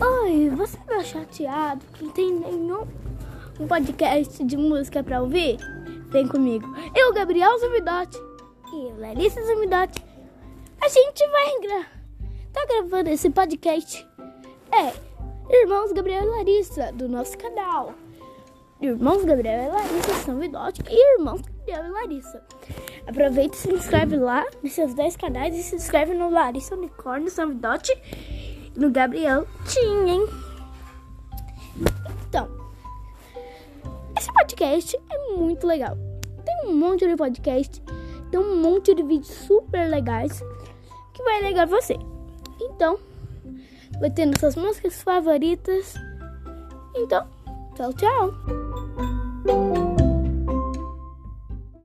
Oi, você tá chateado que não tem nenhum um podcast de música pra ouvir? Vem comigo. Eu, Gabriel Zumidotti e Larissa Zumidotti. A gente vai gra tá gravando esse podcast. É, Irmãos Gabriel e Larissa, do nosso canal. Irmãos Gabriel e Larissa Zumidotti e Irmãos Gabriel e Larissa. Aproveita e se inscreve lá nesses 10 canais e se inscreve no Larissa Unicórnio Zumidotti no Gabriel tinha, hein? Então, esse podcast é muito legal. Tem um monte de podcast, tem um monte de vídeos super legais que vai legar você. Então, vai ter nossas músicas favoritas. Então, tchau, tchau.